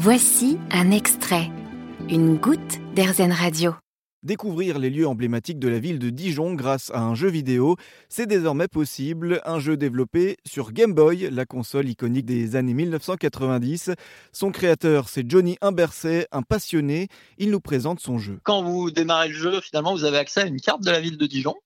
Voici un extrait, une goutte d'Airzen Radio. Découvrir les lieux emblématiques de la ville de Dijon grâce à un jeu vidéo, c'est désormais possible. Un jeu développé sur Game Boy, la console iconique des années 1990. Son créateur, c'est Johnny Imberset, un passionné. Il nous présente son jeu. Quand vous démarrez le jeu, finalement, vous avez accès à une carte de la ville de Dijon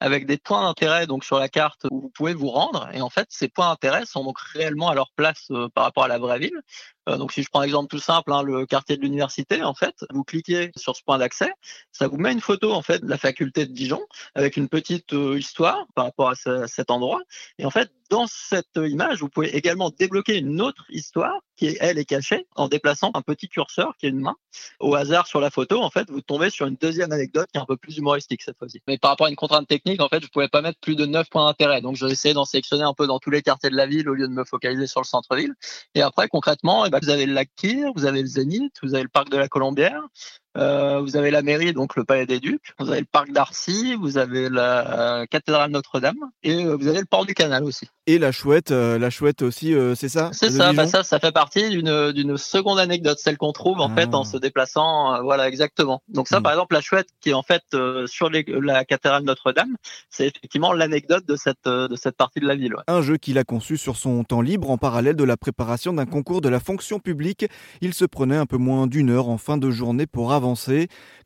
avec des points d'intérêt donc sur la carte où vous pouvez vous rendre. Et en fait, ces points d'intérêt sont donc réellement à leur place euh, par rapport à la vraie ville. Euh, donc, si je prends un exemple tout simple, hein, le quartier de l'université, en fait, vous cliquez sur ce point d'accès, ça vous met une photo en fait de la faculté de Dijon avec une petite euh, histoire par rapport à, à cet endroit. Et en fait, dans cette image, vous pouvez également débloquer une autre histoire qui, elle, est cachée en déplaçant un petit curseur qui est une main. Au hasard sur la photo, en fait, vous tombez sur une deuxième anecdote qui est un peu plus humoristique cette fois-ci. Mais par rapport à une contrainte technique, en fait, je ne pouvais pas mettre plus de 9 points d'intérêt. Donc, j'ai essayé d'en sélectionner un peu dans tous les quartiers de la ville au lieu de me focaliser sur le centre-ville. Et après, concrètement, eh ben, vous avez le lac Kyr, vous avez le Zénith, vous avez le parc de la Colombière, euh, vous avez la mairie, donc le Palais des Ducs. Vous avez le parc d'Arcy, vous avez la cathédrale Notre-Dame et euh, vous avez le port du Canal aussi. Et la chouette, euh, la chouette aussi, c'est ça C'est ça. Bah ça, ça fait partie d'une seconde anecdote, celle qu'on trouve en fait en ah. se déplaçant. voilà, exactement. Donc ça, hmm. par exemple, la chouette qui est en fait sur la cathédrale Notre-Dame, c'est effectivement l'anecdote de cette de cette partie de la ville. Un jeu qu'il a conçu sur son temps libre en parallèle de la préparation d'un concours de la fonction publique. Il se prenait un peu moins d'une heure en fin de journée pour avancer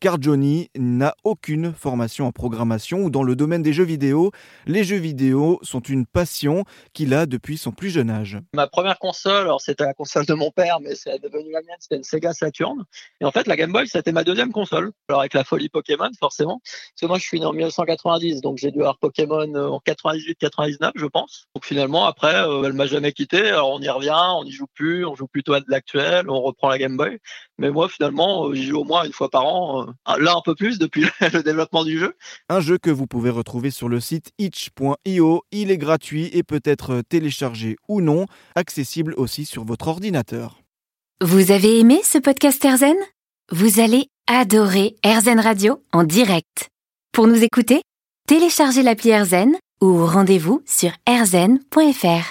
car Johnny n'a aucune formation en programmation ou dans le domaine des jeux vidéo. Les jeux vidéo sont une passion qu'il a depuis son plus jeune âge. Ma première console, alors c'était la console de mon père, mais c'est devenu la mienne, c'était une Sega Saturn. Et en fait, la Game Boy, c'était ma deuxième console. Alors avec la folie Pokémon, forcément. Parce que moi, je suis né en 1990, donc j'ai dû avoir Pokémon euh, en 98-99, je pense. Donc finalement, après, euh, elle m'a jamais quitté. Alors on y revient, on n'y joue plus, on joue plutôt à de l'actuel, on reprend la Game Boy. Mais moi, finalement, euh, j'y joue au moins une fois par an, euh, là un peu plus depuis le développement du jeu. Un jeu que vous pouvez retrouver sur le site itch.io. Il est gratuit et peut être téléchargé ou non, accessible aussi sur votre ordinateur. Vous avez aimé ce podcast Erzen Vous allez adorer Erzen Radio en direct. Pour nous écouter, téléchargez l'appli Erzen ou rendez-vous sur erzen.fr.